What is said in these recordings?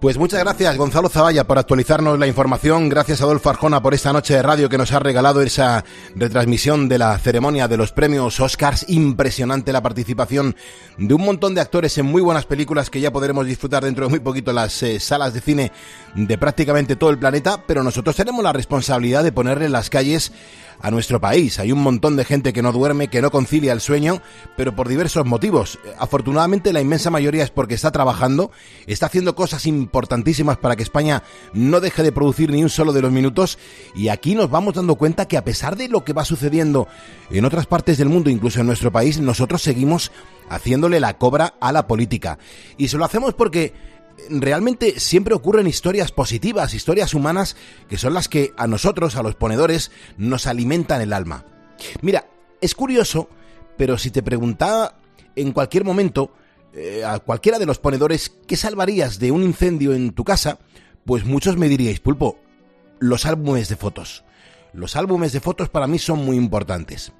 Pues muchas gracias Gonzalo Zavalla por actualizarnos la información, gracias a Adolfo Arjona por esta noche de radio que nos ha regalado esa retransmisión de la ceremonia de los premios Oscars, impresionante la participación de un montón de actores en muy buenas películas que ya podremos disfrutar dentro de muy poquito en las eh, salas de cine de prácticamente todo el planeta, pero nosotros tenemos la responsabilidad de ponerle en las calles a nuestro país. Hay un montón de gente que no duerme, que no concilia el sueño, pero por diversos motivos. Afortunadamente la inmensa mayoría es porque está trabajando, está haciendo cosas importantísimas para que España no deje de producir ni un solo de los minutos y aquí nos vamos dando cuenta que a pesar de lo que va sucediendo en otras partes del mundo, incluso en nuestro país, nosotros seguimos haciéndole la cobra a la política. Y se lo hacemos porque realmente siempre ocurren historias positivas, historias humanas, que son las que a nosotros, a los ponedores, nos alimentan el alma. Mira, es curioso, pero si te preguntaba en cualquier momento, eh, a cualquiera de los ponedores, ¿qué salvarías de un incendio en tu casa? Pues muchos me diríais, pulpo, los álbumes de fotos. Los álbumes de fotos para mí son muy importantes.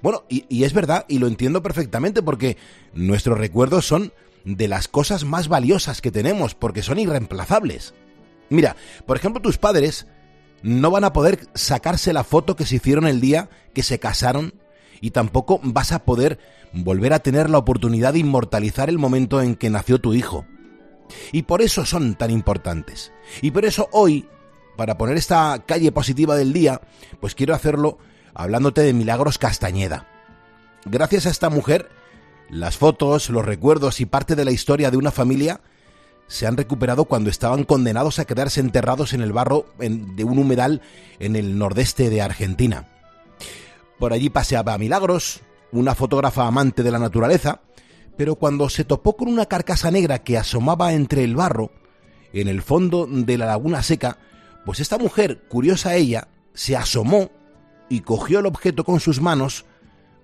Bueno, y, y es verdad, y lo entiendo perfectamente, porque nuestros recuerdos son de las cosas más valiosas que tenemos, porque son irreemplazables. Mira, por ejemplo, tus padres no van a poder sacarse la foto que se hicieron el día que se casaron y tampoco vas a poder volver a tener la oportunidad de inmortalizar el momento en que nació tu hijo. Y por eso son tan importantes. Y por eso hoy, para poner esta calle positiva del día, pues quiero hacerlo hablándote de Milagros Castañeda. Gracias a esta mujer las fotos, los recuerdos y parte de la historia de una familia se han recuperado cuando estaban condenados a quedarse enterrados en el barro de un humedal en el nordeste de Argentina. Por allí paseaba Milagros, una fotógrafa amante de la naturaleza, pero cuando se topó con una carcasa negra que asomaba entre el barro, en el fondo de la laguna seca, pues esta mujer, curiosa ella, se asomó y cogió el objeto con sus manos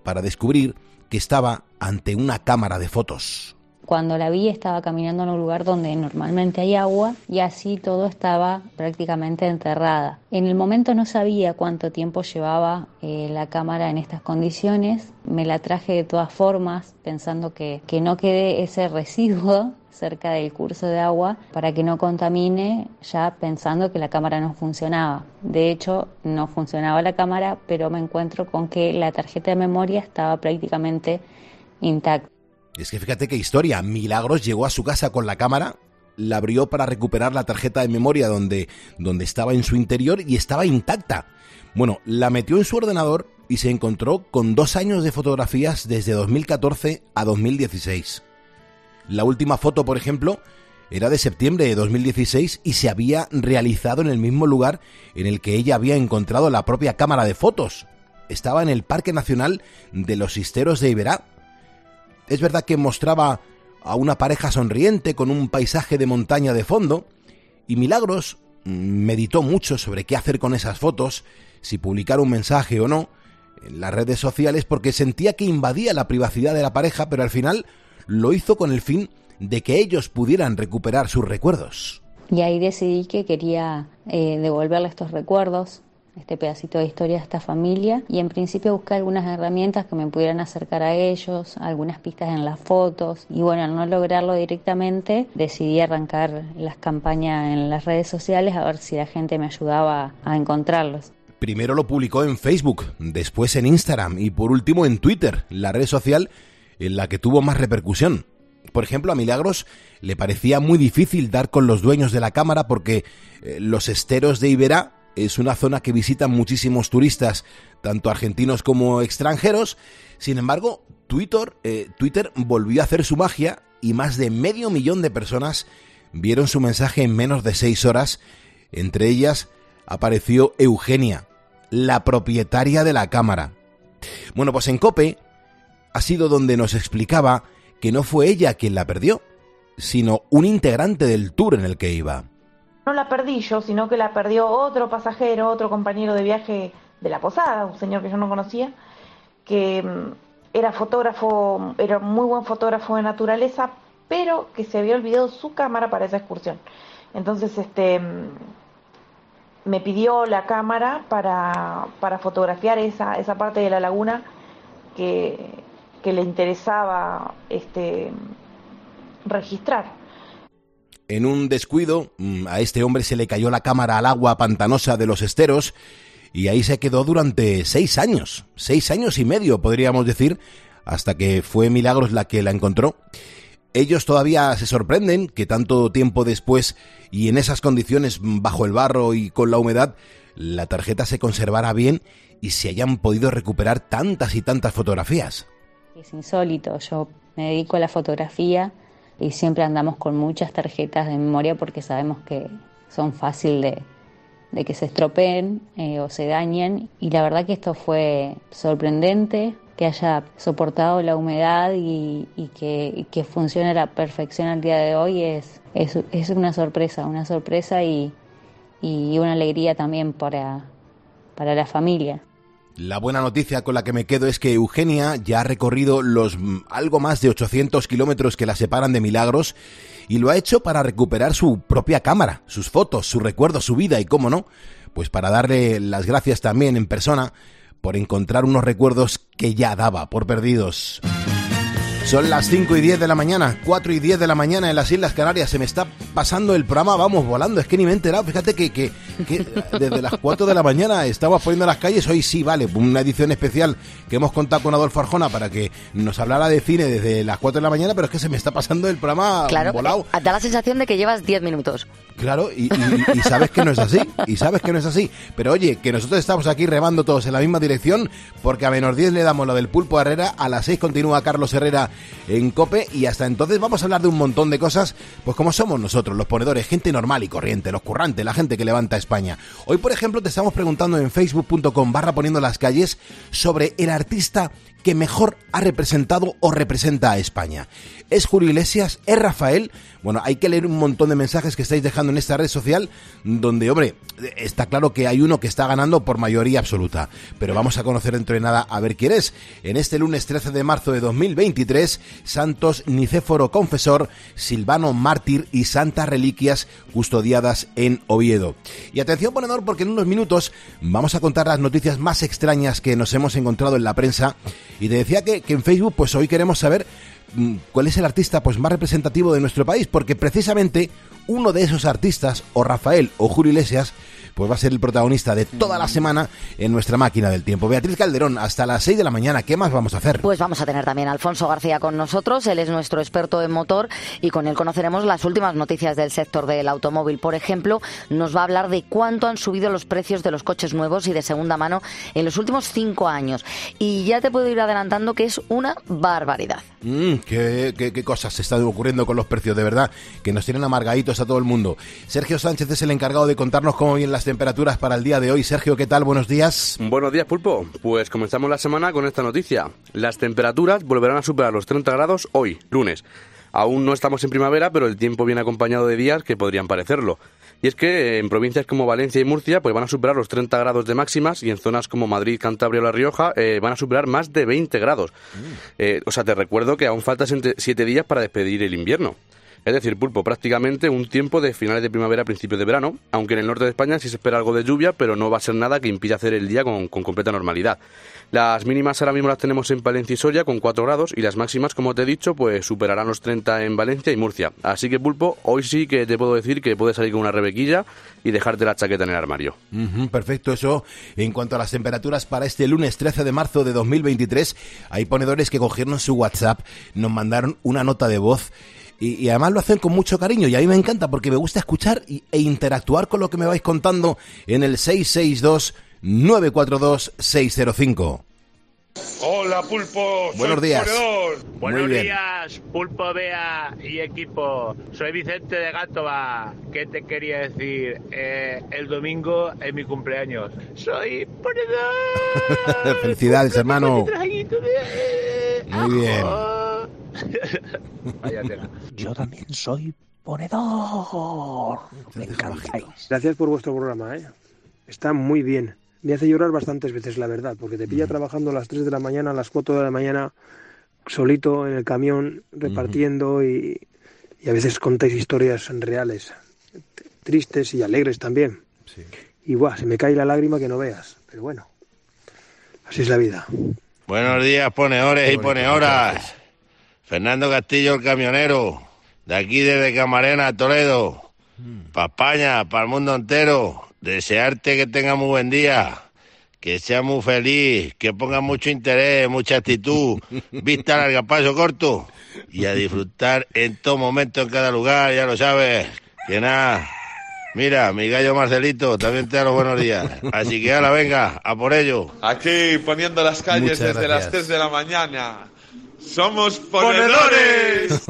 para descubrir que estaba ante una cámara de fotos. Cuando la vi estaba caminando en un lugar donde normalmente hay agua y así todo estaba prácticamente enterrada. En el momento no sabía cuánto tiempo llevaba eh, la cámara en estas condiciones. Me la traje de todas formas pensando que, que no quede ese residuo cerca del curso de agua para que no contamine ya pensando que la cámara no funcionaba. De hecho, no funcionaba la cámara, pero me encuentro con que la tarjeta de memoria estaba prácticamente intacta. Es que fíjate qué historia. Milagros llegó a su casa con la cámara, la abrió para recuperar la tarjeta de memoria donde, donde estaba en su interior y estaba intacta. Bueno, la metió en su ordenador y se encontró con dos años de fotografías desde 2014 a 2016. La última foto, por ejemplo, era de septiembre de 2016 y se había realizado en el mismo lugar en el que ella había encontrado la propia cámara de fotos. Estaba en el Parque Nacional de los Sisteros de Iberá, es verdad que mostraba a una pareja sonriente con un paisaje de montaña de fondo, y Milagros meditó mucho sobre qué hacer con esas fotos, si publicar un mensaje o no, en las redes sociales porque sentía que invadía la privacidad de la pareja, pero al final lo hizo con el fin de que ellos pudieran recuperar sus recuerdos. Y ahí decidí que quería eh, devolverle estos recuerdos, este pedacito de historia de esta familia y en principio busqué algunas herramientas que me pudieran acercar a ellos, algunas pistas en las fotos y bueno, al no lograrlo directamente decidí arrancar las campañas en las redes sociales a ver si la gente me ayudaba a encontrarlos. Primero lo publicó en Facebook, después en Instagram y por último en Twitter, la red social en la que tuvo más repercusión. Por ejemplo, a Milagros le parecía muy difícil dar con los dueños de la cámara porque eh, los esteros de Iberá es una zona que visitan muchísimos turistas, tanto argentinos como extranjeros. Sin embargo, Twitter, eh, Twitter volvió a hacer su magia y más de medio millón de personas vieron su mensaje en menos de seis horas. Entre ellas apareció Eugenia, la propietaria de la cámara. Bueno, pues en Cope ha sido donde nos explicaba que no fue ella quien la perdió, sino un integrante del tour en el que iba no la perdí yo, sino que la perdió otro pasajero, otro compañero de viaje de la posada, un señor que yo no conocía, que mm, era fotógrafo, era muy buen fotógrafo de naturaleza, pero que se había olvidado su cámara para esa excursión. Entonces, este mm, me pidió la cámara para, para fotografiar esa, esa parte de la laguna que, que le interesaba este registrar. En un descuido, mm, a este hombre se le cayó la cámara al agua pantanosa de los esteros y ahí se quedó durante seis años, seis años y medio, podríamos decir, hasta que fue Milagros la que la encontró. Ellos todavía se sorprenden que tanto tiempo después y en esas condiciones bajo el barro y con la humedad, la tarjeta se conservara bien y se hayan podido recuperar tantas y tantas fotografías. Es insólito, yo me dedico a la fotografía y siempre andamos con muchas tarjetas de memoria porque sabemos que son fácil de, que se estropeen eh, o se dañen y la verdad que esto fue sorprendente que haya soportado la humedad y, que, funcione a la perfección al día de hoy es, es, una sorpresa, una sorpresa y, y una alegría también para, para la familia. La buena noticia con la que me quedo es que Eugenia ya ha recorrido los mm, algo más de 800 kilómetros que la separan de Milagros y lo ha hecho para recuperar su propia cámara, sus fotos, su recuerdo, su vida y, cómo no, pues para darle las gracias también en persona por encontrar unos recuerdos que ya daba por perdidos. Son las 5 y 10 de la mañana, 4 y 10 de la mañana en las Islas Canarias. Se me está pasando el programa, vamos volando. Es que ni me he enterado. Fíjate que, que, desde las 4 de la mañana estamos poniendo las calles. Hoy sí, vale, una edición especial que hemos contado con Adolfo Arjona para que nos hablara de cine desde las 4 de la mañana, pero es que se me está pasando el programa claro, volado. Da la sensación de que llevas 10 minutos. Claro, y, sabes que no es así, y sabes que no es así. Pero oye, que nosotros estamos aquí remando todos en la misma dirección, porque a menos 10 le damos lo del pulpo a Herrera, a las 6 continúa Carlos Herrera en Cope, y hasta entonces vamos a hablar de un montón de cosas, pues como somos nosotros, los ponedores, gente normal y corriente, los currantes, la gente que levanta España. Hoy, por ejemplo, te estamos preguntando en facebook.com barra poniendo las calles sobre el artista que mejor ha representado o representa a España. ¿Es Julio Iglesias? ¿Es Rafael? Bueno, hay que leer un montón de mensajes que estáis dejando en esta red social, donde, hombre, está claro que hay uno que está ganando por mayoría absoluta. Pero vamos a conocer dentro de nada a ver quién es. En este lunes 13 de marzo de 2023, Santos Nicéforo Confesor, Silvano Mártir y Santas Reliquias custodiadas en Oviedo. Y atención, ponedor, porque en unos minutos vamos a contar las noticias más extrañas que nos hemos encontrado en la prensa. Y te decía que, que en Facebook, pues hoy queremos saber Mm, cuál es el artista pues más representativo de nuestro país, porque precisamente uno de esos artistas, o Rafael o Julio Iglesias, pues va a ser el protagonista de toda la semana en nuestra máquina del tiempo. Beatriz Calderón, hasta las 6 de la mañana, ¿qué más vamos a hacer? Pues vamos a tener también a Alfonso García con nosotros, él es nuestro experto en motor y con él conoceremos las últimas noticias del sector del automóvil. Por ejemplo, nos va a hablar de cuánto han subido los precios de los coches nuevos y de segunda mano en los últimos cinco años. Y ya te puedo ir adelantando que es una barbaridad. Mm, qué, qué, cosas se están ocurriendo con los precios, de verdad, que nos tienen amargaditos a todo el mundo. Sergio Sánchez es el encargado de contarnos cómo vienen las temperaturas para el día de hoy. Sergio, ¿qué tal? Buenos días. Buenos días, Pulpo. Pues comenzamos la semana con esta noticia. Las temperaturas volverán a superar los 30 grados hoy, lunes. Aún no estamos en primavera, pero el tiempo viene acompañado de días que podrían parecerlo. Y es que en provincias como Valencia y Murcia pues van a superar los 30 grados de máximas y en zonas como Madrid, Cantabria o La Rioja eh, van a superar más de 20 grados. Mm. Eh, o sea, te recuerdo que aún faltan 7 días para despedir el invierno. Es decir, pulpo, prácticamente un tiempo de finales de primavera a principios de verano, aunque en el norte de España sí se espera algo de lluvia, pero no va a ser nada que impida hacer el día con, completa normalidad. Las mínimas ahora mismo las tenemos en Valencia y Soria con 4 grados y las máximas, como te he dicho, pues superarán los 30 en Valencia y Murcia. Así que pulpo, hoy sí que te puedo decir que puedes salir con una rebequilla y dejarte la chaqueta en el armario. perfecto, eso en cuanto a las temperaturas para este lunes 13 de marzo de 2023, hay ponedores que cogieron su WhatsApp, nos mandaron una nota de voz y, además lo hacen con mucho cariño y a mí me encanta porque me gusta escuchar e interactuar con lo que me vais contando en el 662 942 605. Hola Pulpo, buenos días. Buenos días, Pulpo Bea y equipo. Soy Vicente de Gátova. ¿Qué te quería decir? Eh, el domingo es mi cumpleaños. Soy ponedor. Felicidades, hermano. Muy bien. Yo también soy ponedor. Me encantáis. Gracias por vuestro programa, ¿eh? Está muy bien. Me hace llorar bastantes veces, la verdad, porque te pilla trabajando a las 3 de la mañana, a las 4 de la mañana, solito en el camión, repartiendo y, a veces contáis historias reales, tristes y alegres también. Y guau, se me cae la lágrima que no veas. Pero bueno, así es la vida. Buenos días, ponedores y ponedoras. Fernando Castillo, el camionero. de aquí desde Camarena, Toledo, para España, para el mundo entero. Desearte que tenga muy buen día, que sea muy feliz, que ponga mucho interés, mucha actitud, vista larga, paso corto y a disfrutar en todo momento, en cada lugar, ya lo sabes. Que nada, mira, mi gallo Marcelito también te da los buenos días. Así que ahora venga, a por ello. Aquí poniendo las calles Muchas desde las gracias. 3 de la mañana. ¡Somos ponedores!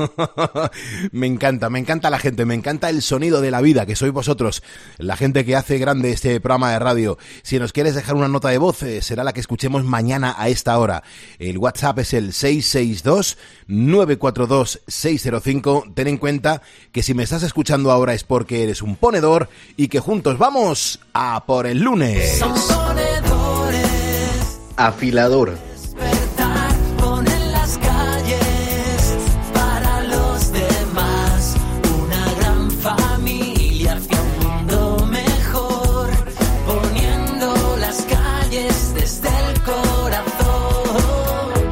me encanta, me encanta la gente, me encanta el sonido de la vida, que sois vosotros, la gente que hace grande este programa de radio. Si nos quieres dejar una nota de voz, eh, será la que escuchemos mañana a esta hora. El WhatsApp es el 662-942-605. Ten en cuenta que si me estás escuchando ahora es porque eres un ponedor y que juntos vamos a por el lunes. Afilador.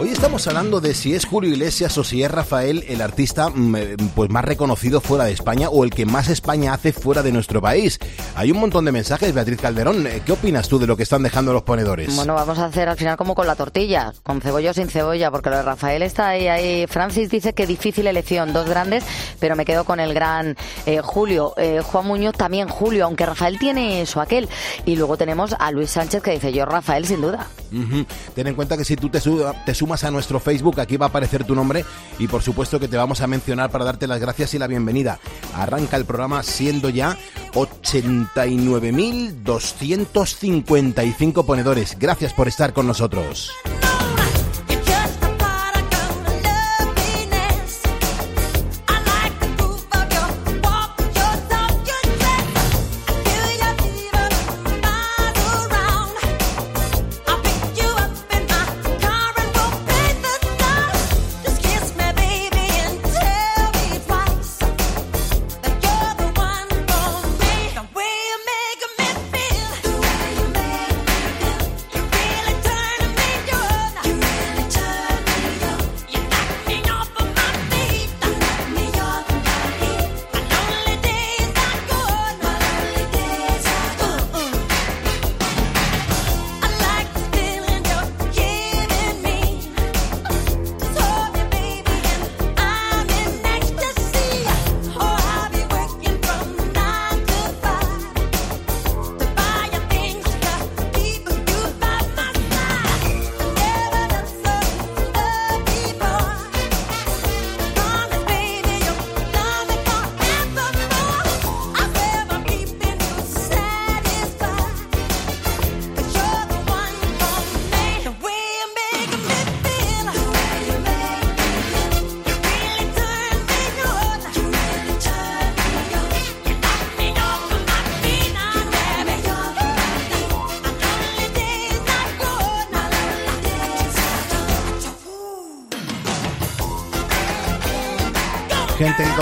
Hoy estamos hablando de si es Julio Iglesias o si es Rafael el artista mm, eh, pues más reconocido fuera de España o el que más España hace fuera de nuestro país. Hay un montón de mensajes, Beatriz Calderón. eh, ¿Qué opinas tú de lo que están dejando los ponedores? Bueno, vamos a hacer al final como con la tortilla, con cebolla o sin cebolla, porque lo de Rafael está ahí, ahí. Francis dice que difícil elección, dos grandes, pero me quedo con el gran eh, Julio. Eh, Juan Muñoz también Julio, aunque Rafael tiene eso, aquel. Y luego tenemos a Luis Sánchez que dice yo Rafael sin duda. Ujú. Ten en cuenta que si tú te, su- te sumas a nuestro Facebook, aquí va a aparecer tu nombre y por supuesto que te vamos a mencionar para darte las gracias y la bienvenida. Arranca el programa siendo ya 89.255 ponedores. Gracias por estar con nosotros.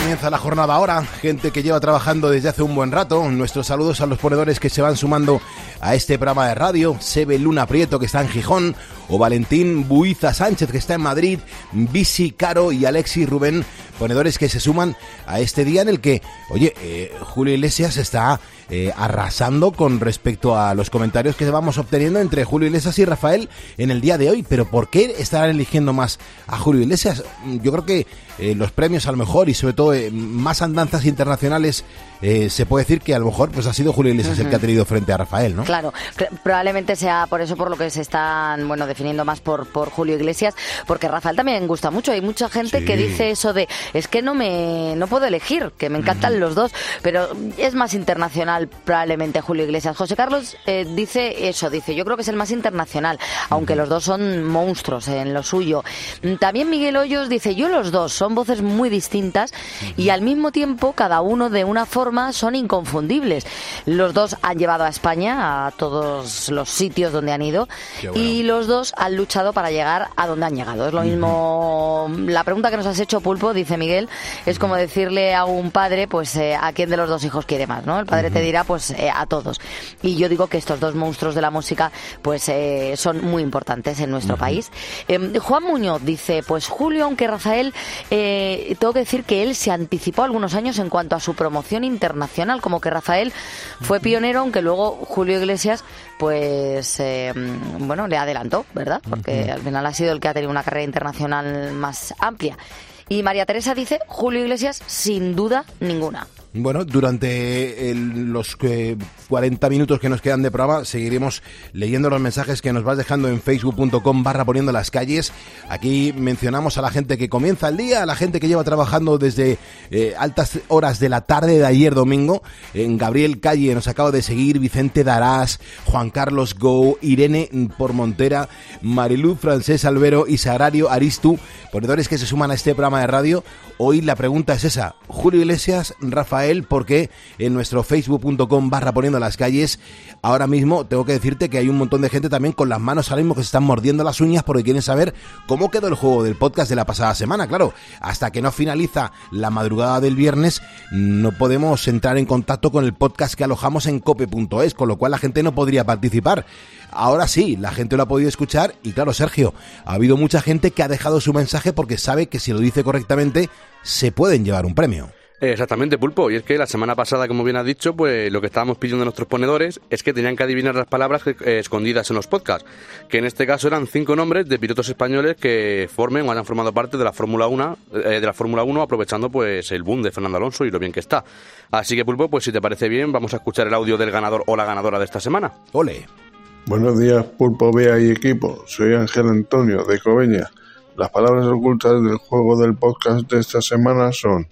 Comienza la jornada ahora, gente que lleva trabajando desde hace un buen rato. Nuestros saludos a los ponedores que se van sumando a este programa de radio. Sebe Luna Prieto que está en Gijón, o Valentín Buiza Sánchez que está en Madrid, Bisi Caro y Alexis Rubén, ponedores que se suman a este día en el que, oye, eh, Julio Iglesias está eh, arrasando con respecto a los comentarios que vamos obteniendo entre Julio Iglesias y Rafael en el día de hoy. Pero ¿por qué estarán eligiendo más a Julio Iglesias? Yo creo que eh, los premios a lo mejor y sobre todo eh, más andanzas internacionales eh, se puede decir que a lo mejor pues ha sido Julio Iglesias el que ha tenido frente a Rafael, ¿no? Claro, cl- probablemente sea por eso por lo que se están bueno definiendo más por, por Julio Iglesias, porque Rafael también gusta mucho. Hay mucha gente Sí. que dice eso de es que no me no puedo elegir, que me encantan los dos, pero es más internacional probablemente Julio Iglesias. José Carlos eh, dice eso, dice yo creo que es el más internacional, aunque los dos son monstruos en lo suyo. También Miguel Hoyos dice yo los dos son voces muy distintas y al mismo tiempo cada uno de una forma son inconfundibles. Los dos han llevado a España a todos los sitios donde han ido bueno. y los dos han luchado para llegar a donde han llegado. Es lo mismo. La pregunta que nos has hecho, Pulpo, dice Miguel, es como decirle a un padre, pues, eh, a quién de los dos hijos quiere más, ¿no? El padre te despedirá pues eh, a todos. Y yo digo que estos dos monstruos de la música pues eh, son muy importantes en nuestro país. Em, Juan Muñoz dice, pues Julio, aunque Rafael, eh, tengo que decir que él se anticipó algunos años en cuanto a su promoción internacional, como que Rafael fue pionero, aunque luego Julio Iglesias pues bueno, le adelantó, ¿verdad? Porque al final ha sido el que ha tenido una carrera internacional más amplia. Y María Teresa dice, Julio Iglesias, sin duda ninguna. Bueno, durante el- los eh, 40 minutos que nos quedan de programa seguiremos leyendo los mensajes que nos vas dejando en facebook.com barra poniendo las calles. Aquí mencionamos a la gente que comienza el día, a la gente que lleva trabajando desde eh, altas horas de la tarde de ayer domingo. En Gabriel Calle nos acaba de seguir Vicente Darás, Juan Carlos Go, Irene Pormontera, Mariluz Francés Albero y Sagrario Aristu, ponedores que se suman a este programa de radio. Hoy la pregunta es esa, Julio Iglesias, Rafael, porque en nuestro facebook.com barra poniendo las calles, ahora mismo tengo que decirte que hay un montón de gente también con las manos ahora mismo que se están mordiendo las uñas porque quieren saber cómo quedó el juego del podcast de la pasada semana. Claro, hasta que no finaliza la madrugada del viernes, no podemos entrar en contacto con el podcast que alojamos en cope.es, con lo cual la gente no podría participar. Ahora sí, la gente lo ha podido escuchar y claro, Sergio, ha habido mucha gente que ha dejado su mensaje porque sabe que si lo dice correctamente, se pueden llevar un premio. Exactamente, Pulpo. Y es que la semana pasada, como bien has dicho, pues lo que estábamos pidiendo a nuestros ponedores es que tenían que adivinar las palabras que- eh, escondidas en los podcasts, que en este caso eran cinco nombres de pilotos españoles que formen o hayan formado parte de la Fórmula 1, eh, de la Fórmula 1 aprovechando pues el boom de Fernando Alonso y lo bien que está. Así que Pulpo, pues si te parece bien, vamos a escuchar el audio del ganador o la ganadora de esta semana. Ole. Buenos días, Pulpo Bea y equipo. Soy Ángel Antonio de Coveña. Las palabras ocultas del juego del podcast de esta semana son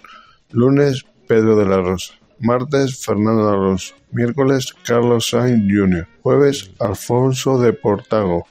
lunes Pedro de la Rosa, martes Fernando Alonso, miércoles Carlos Sainz Jr., jueves Alfonso de Portago,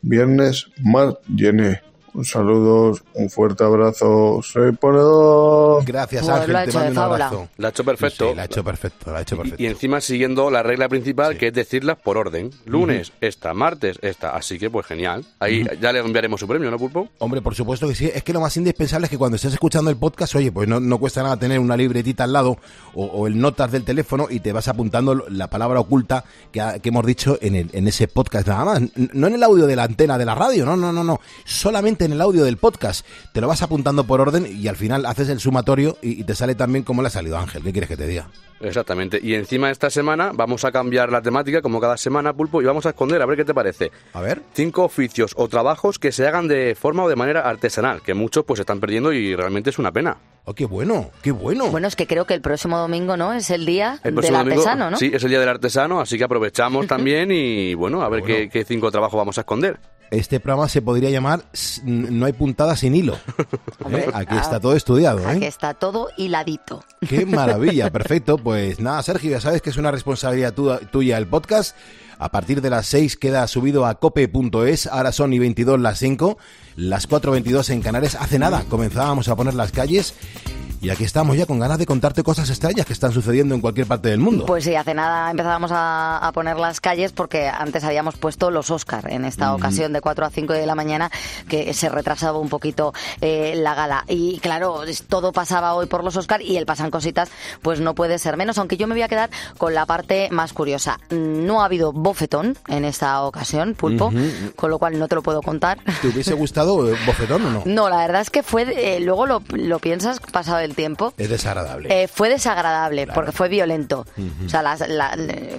viernes Marc Gené. Un saludo, un fuerte abrazo. Soy ponedor. Gracias Pues Ángel, lo ha te mando un abrazo. La ha hecho perfecto. Sí, la ha hecho perfecto, la ha hecho perfecto. Y encima siguiendo la regla principal, que es decirlas por orden. Lunes, esta, martes, esta. Así que, pues genial. Ahí ya le enviaremos su premio, ¿no, Pulpo? Hombre, por supuesto que sí. Es que lo más indispensable es que cuando estés escuchando el podcast, oye, pues no, no cuesta nada tener una libretita al lado o, o el notas del teléfono y te vas apuntando la palabra oculta que, ha- que hemos dicho en, el, en ese podcast nada más. No en el audio de la antena de la radio, no, no, no, no. Solamente en el audio del podcast. Te lo vas apuntando por orden y al final haces el sumatorio y, y te sale también como le ha salido Ángel. ¿Qué quieres que te diga? Exactamente. Y encima esta semana vamos a cambiar la temática, como cada semana, Pulpo, y vamos a esconder, a ver qué te parece. A ver. Cinco oficios o trabajos que se hagan de forma o de manera artesanal, que muchos pues están perdiendo y realmente es una pena. Oh, qué bueno, qué bueno. Bueno, es que creo que el próximo domingo, ¿no? Es el día El del domingo- artesano, ¿no? Sí, es el día del artesano, así que aprovechamos también y bueno, a ver qué, qué cinco trabajos vamos a esconder. Este programa se podría llamar No hay puntada sin hilo. ¿Eh? Aquí está todo estudiado, Aquí ¿eh? está todo hiladito. Qué maravilla, perfecto. Pues nada, Sergio, ya sabes que es una responsabilidad tu- tuya el podcast. A partir de las 6 queda subido a cope.es, ahora son y 22 las 5, las 4.22 en Canarias. Hace nada comenzábamos a poner las calles y aquí estamos ya con ganas de contarte cosas extrañas que están sucediendo en cualquier parte del mundo. Pues sí, hace nada empezábamos a, a poner las calles porque antes habíamos puesto los Oscar en esta Mm. ocasión de 4 a 5 de la mañana que se retrasaba un poquito eh, la gala. Y claro, todo pasaba hoy por los Oscar y el pasan cositas pues no puede ser menos, aunque yo me voy a quedar con la parte más curiosa. No ha habido bofetón en esta ocasión, Pulpo, con lo cual no te lo puedo contar. ¿Te hubiese gustado eh, bofetón o no? No, la verdad es que fue, eh, luego lo, lo piensas pasado el tiempo. Es desagradable. Eh, fue desagradable porque fue violento. O sea, la-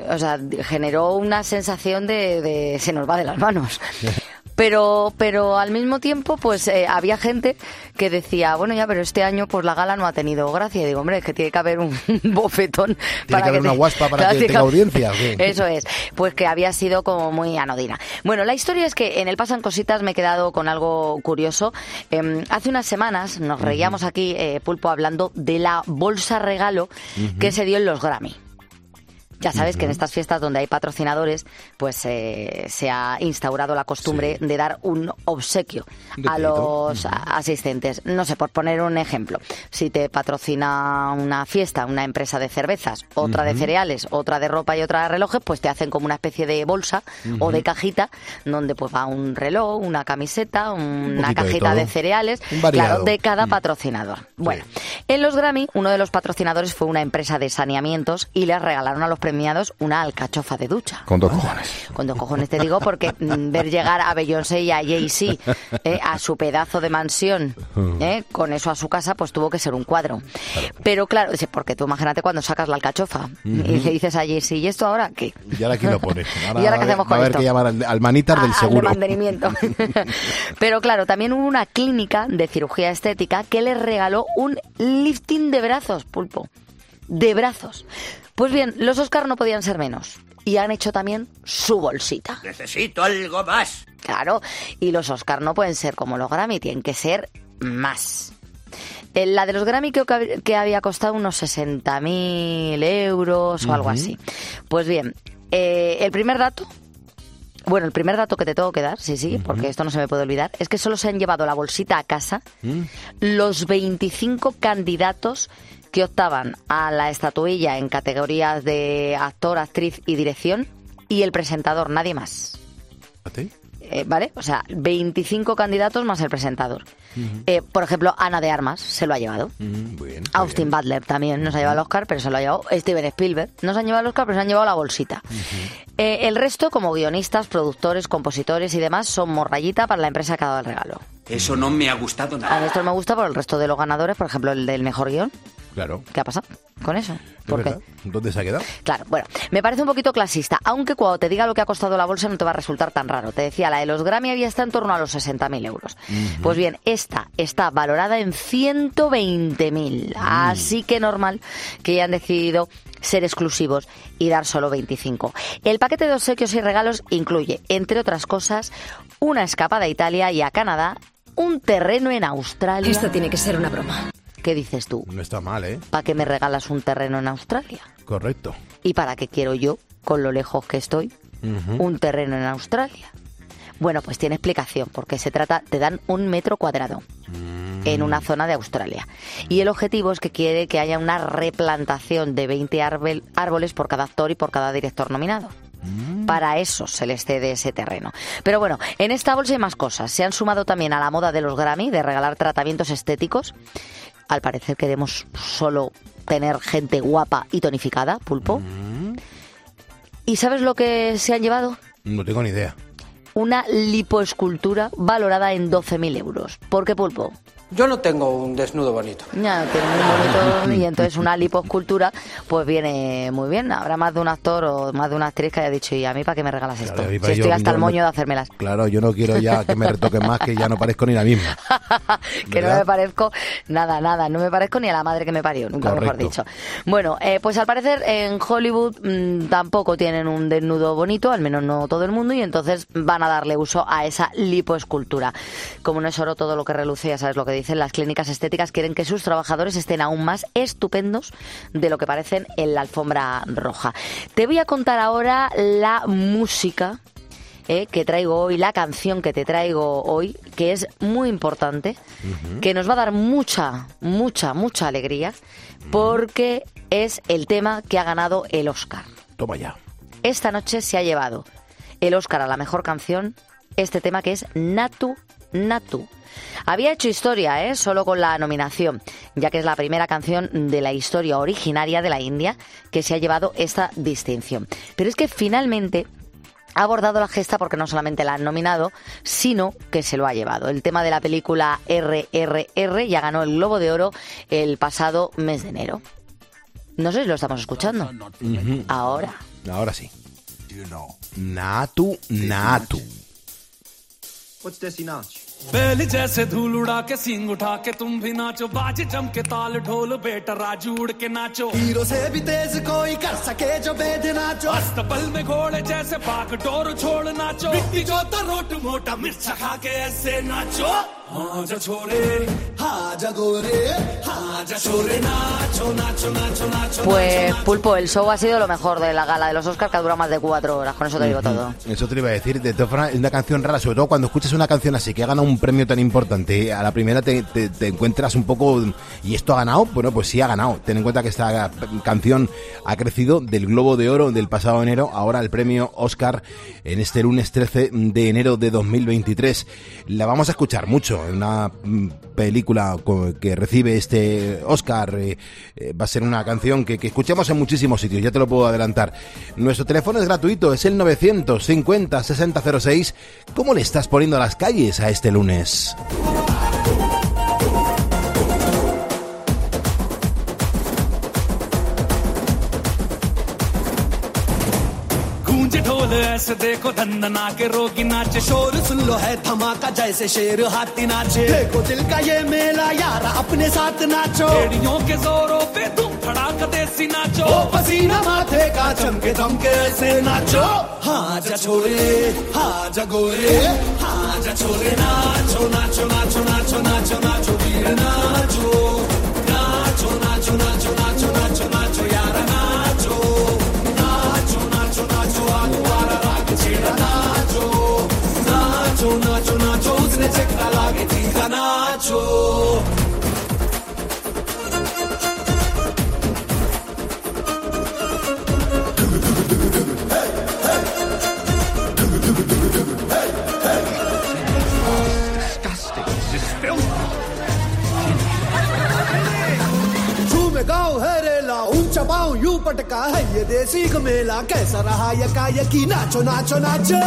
o sea, generó una sensación de, de se nos va de las manos. Pero, pero al mismo tiempo, pues eh, había gente que decía, bueno, ya, pero este año pues la gala no ha tenido gracia. Y digo, hombre, es que tiene que haber un bofetón. Tiene que haber una guaspa para Claro, que tenga audiencia. Eso es, pues que había sido como muy anodina. Bueno, la historia es que en el Pasan Cositas me he quedado con algo curioso. Em, hace unas semanas nos reíamos aquí, eh, Pulpo, hablando de la bolsa regalo que se dio en los Grammy. Ya sabes que en estas fiestas donde hay patrocinadores, pues eh, se ha instaurado la costumbre de dar un obsequio a los asistentes. No sé, por poner un ejemplo, si te patrocina una fiesta, una empresa de cervezas, otra de cereales, otra de ropa y otra de relojes, pues te hacen como una especie de bolsa o de cajita donde pues va un reloj, una camiseta, una cajita de, cereales, claro, de cada Mm. patrocinador. Bueno, en los Grammy, uno de los patrocinadores fue una empresa de saneamientos y les regalaron a los premiados una alcachofa de ducha. Con dos cojones. Con dos cojones te digo porque mm, ver llegar a Beyoncé y a Jay-Z eh, a su pedazo de mansión eh, con eso a su casa, pues tuvo que ser un cuadro. Pero claro, porque tú imagínate cuando sacas la alcachofa y le dices a Jay-Z, ¿y esto ahora qué? Y ahora quién lo pone. ¿Y ahora qué a hacemos con a haber esto? que llamar al, al manitar del Ah, seguro. de mantenimiento. Pero claro, también hubo una clínica de cirugía estética que les regaló un lifting de brazos, pulpo. De brazos. Pues bien, los Oscar no podían ser menos. Y han hecho también su bolsita. Necesito algo más. Claro, y los Oscar no pueden ser como los Grammy, tienen que ser más. Eh, La de los Grammy creo que hab- que había costado unos 60.000 euros o algo así. Pues bien, eh, el primer dato, bueno, el primer dato que te tengo que dar, sí, sí, porque esto no se me puede olvidar, es que solo se han llevado la bolsita a casa Mm. los 25 candidatos que optaban a la estatuilla en categorías de actor, actriz y dirección y el presentador, nadie más. Eh, ¿Vale? O sea, 25 candidatos más el presentador. Eh, por ejemplo, Ana de Armas se lo ha llevado. Muy bien. Austin Butler también nos ha llevado el Oscar, pero se lo ha llevado Steven Spielberg. No se han llevado el Oscar, pero se han llevado la bolsita. Eh, el resto, como guionistas, productores, compositores y demás, son morrayita para la empresa que ha dado el regalo. Eso no me ha gustado A mí nada. esto no me gusta por el resto de los ganadores, por ejemplo, el del mejor guion. Claro. ¿Qué ha pasado con eso? ¿Dónde se ha quedado? Claro, bueno, me parece un poquito clasista, aunque cuando te diga lo que ha costado la bolsa no te va a resultar tan raro. Te decía, la de los Grammy había está en torno a los 60.000 euros. Pues bien, esta está valorada en 120.000, así que normal que hayan decidido ser exclusivos y dar solo 25. El paquete de obsequios y regalos incluye, entre otras cosas, una escapada a Italia y a Canadá, un terreno en Australia. Esto tiene que ser una broma. ¿Qué dices tú? No está mal, ¿eh? ¿Para qué me regalas un terreno en Australia? Correcto. ¿Y para qué quiero yo, con lo lejos que estoy, un terreno en Australia? Bueno, pues tiene explicación, porque se trata, te dan un metro cuadrado en una zona de Australia. Y el objetivo es que quiere que haya una replantación de 20 árbol- árboles por cada actor y por cada director nominado. Para eso se les cede ese terreno. Pero bueno, en esta bolsa hay más cosas. Se han sumado también a la moda de los Grammy de regalar tratamientos estéticos. Al parecer queremos solo tener gente guapa y tonificada, pulpo. ¿Y sabes lo que se han llevado? No tengo ni idea. Una lipoescultura valorada en 12.000 euros. ¿Por qué pulpo? Yo no tengo un desnudo bonito. Ya, tiene muy bonito y entonces una lipoescultura pues viene muy bien. Habrá más de un actor o más de una actriz que haya dicho, ¿y a mí para qué me regalas esto? Claro, si estoy yo- hasta el moño no- de hacérmelas. Claro, yo no quiero ya que me retoquen más, que ya no parezco ni la misma. que no me parezco nada, nada, no me parezco ni a la madre que me parió, nunca mejor dicho. Bueno, eh, pues al parecer en Hollywood mm, tampoco tienen un desnudo bonito, al menos no todo el mundo, y entonces van a darle uso a esa lipoescultura. Como no es oro todo lo que reluce, ya sabes lo que dicen, las clínicas estéticas quieren que sus trabajadores estén aún más estupendos de lo que parecen en la alfombra roja. Te voy a contar ahora la música eh, que traigo hoy, la canción que te traigo hoy, que es muy importante, que nos va a dar mucha, mucha, mucha alegría, porque es el tema que ha ganado el Oscar. Toma ya. Esta noche se ha llevado el Oscar a la mejor canción, este tema que es Natu Natu. Había hecho historia, ¿eh? solo con la nominación, ya que es la primera canción de la historia originaria de la India que se ha llevado esta distinción. Pero es que finalmente ha abordado la gesta porque no solamente la han nominado, sino que se lo ha llevado. El tema de la película RRR ya ganó el Globo de Oro el pasado mes de enero. No sé si lo estamos escuchando. Ahora. Ahora sí. Natu, Natu. What's? बैल जैसे धूल उड़ा के सिंग उठा के तुम भी नाचो। बाज जम के ताल ढोल बेटा राजू उड़ के नाचो। हीरो से भी तेज कोई कर सके जो बेद नाचो। अस्तबल में घोड़े जैसे बाग डोर छोड़ नाचो। मिट्टी जो तो रोट मोटा मिर्च खा के ऐसे नाचो। हाँ जा छोरे हाँ जा गोरे हाँ जा छोरे नाचो नाचो नाचो नाचो Pues Pulpo, el show ha sido lo mejor de la gala de los Oscars que ha durado más de cuatro horas. Con eso te digo todo. Eso te iba a decir. De todas formas, es una canción rara, sobre todo cuando escuchas una canción así que ha ganado un premio tan importante. A la primera te, te- te encuentras un poco. ¿Y esto ha ganado? Bueno, pues sí ha ganado. Ten en cuenta que esta canción ha crecido del Globo de Oro del pasado enero, ahora el premio Oscar en este lunes 13 de enero de 2023. La vamos a escuchar mucho una mm, película que recibe este Oscar, eh, eh, va a ser una canción que, que escuchemos en muchísimos sitios, ya te lo puedo adelantar. Nuestro teléfono es gratuito, es el 950 6006. ¿Cómo le estás poniendo a las calles a este lunes? ढोल ऐसे देखो दंदना के रोगी नाचे। शोर सुन लो है धमाका जैसे शेर हाथी नाचे। देखो दिल का ये मेला यार अपने साथ नाचो। एड़ियों के जोरों पे तुम धड़ाका देसी नाचो। ओ पसीना माथे का चमके धमके ऐसे नाचो। हाँ जा छोरे हाँ जा गोरे हाँ जा छोरे नाचो नाचो नाचो नाचो नाचो नाचो वीर नाचो। झूमे गाँव यूँ पटका है ये देसी मेला। कैसा रहा यका यकी नाचो नाचो नाचो।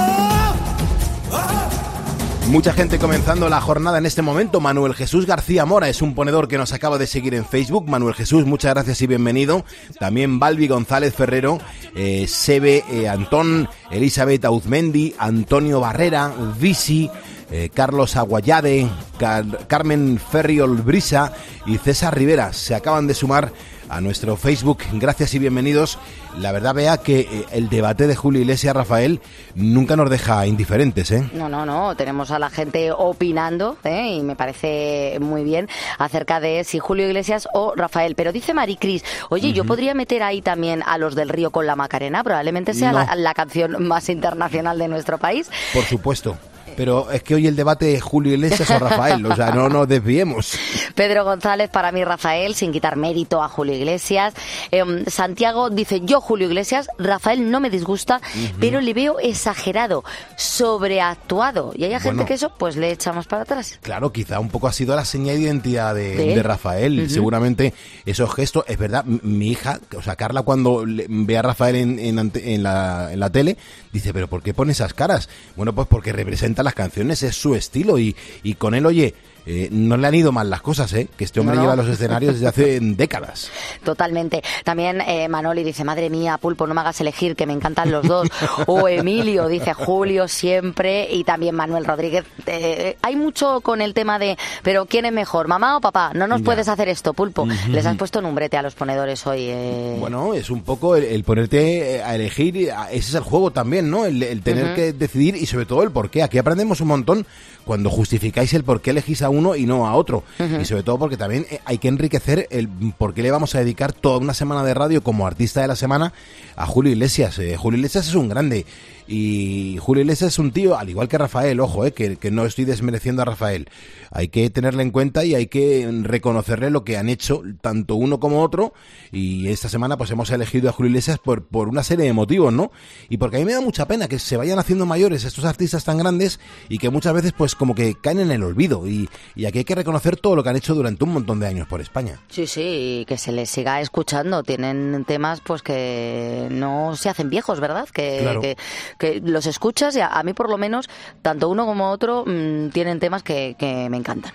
Mucha gente comenzando la jornada en este momento. Manuel Jesús García Mora es un ponedor que nos acaba de seguir en Facebook. Manuel Jesús, muchas gracias y bienvenido. También Balbi González Ferrero, eh, Sebe eh, Antón, Elizabeth Auzmendi, Antonio Barrera, Visi, eh, Carlos Aguayade, Car- Carmen Ferriol Brisa y César Rivera. Se acaban de sumar a nuestro Facebook. Gracias y bienvenidos. La verdad, vea que eh, el debate de Julio Iglesias Rafael nunca nos deja indiferentes, ¿eh? No, no, no. Tenemos a la gente opinando ¿eh? y me parece muy bien acerca de si Julio Iglesias o Rafael. Pero dice Maricris, oye, yo podría meter ahí también a los del Río con la Macarena. Probablemente sea No. la, la canción más internacional de nuestro país. Por supuesto. Pero es que hoy el debate es Julio Iglesias o Rafael, o sea, no nos desviemos. Pedro González, para mí Rafael, sin quitar mérito a Julio Iglesias. Em, Santiago dice, yo Julio Iglesias, Rafael no me disgusta, pero le veo exagerado, sobreactuado. Y hay gente Bueno. que eso, pues le echamos para atrás. Claro, quizá un poco ha sido la señal de identidad de, De él. de Rafael. Ujú. Seguramente esos gestos, es verdad, mi hija, o sea, Carla cuando le- ve a Rafael en, en en la, en la tele, dice, pero ¿por qué pone esas caras? Bueno, pues porque representa las canciones, es su estilo y, y con él, oye, eh, no le han ido mal las cosas, ¿eh? Que este hombre No, lleva los escenarios desde hace décadas. Totalmente. También eh, Manoli dice, madre mía, Pulpo, no me hagas elegir, que me encantan los dos. O Emilio dice, Julio siempre. Y también Manuel Rodríguez. Eh, hay mucho con el tema de, pero ¿quién es mejor, mamá o papá? No nos Ya. puedes hacer esto, Pulpo. Les has puesto nombrete a los ponedores hoy. eh. Bueno, es un poco el, el ponerte eh, a elegir, ese es el juego también, ¿no? El, el tener que decidir y sobre todo el por qué. Aquí aprendemos un montón cuando justificáis el por qué elegís a uno y no a otro. Y sobre todo porque también eh, hay que enriquecer el por qué le vamos a dedicar toda una semana de radio como artista de la semana a Julio Iglesias. Eh, Julio Iglesias es un grande y Julio Iglesias es un tío, al igual que Rafael, ojo, eh, que, que no estoy desmereciendo a Rafael. Hay que tenerle en cuenta y hay que reconocerle lo que han hecho tanto uno como otro. Y esta semana pues hemos elegido a Julio Iglesias por, por una serie de motivos, ¿no? Y porque a mí me da mucha pena que se vayan haciendo mayores estos artistas tan grandes y que muchas veces pues como que caen en el olvido. Y, y aquí hay que reconocer todo lo que han hecho durante un montón de años por España. Sí, sí, y que se les siga escuchando. Tienen temas pues que no se hacen viejos, ¿verdad? Que, Claro. que, que los escuchas y a, a mí por lo menos, tanto uno como otro, mm, tienen temas que, me encantan.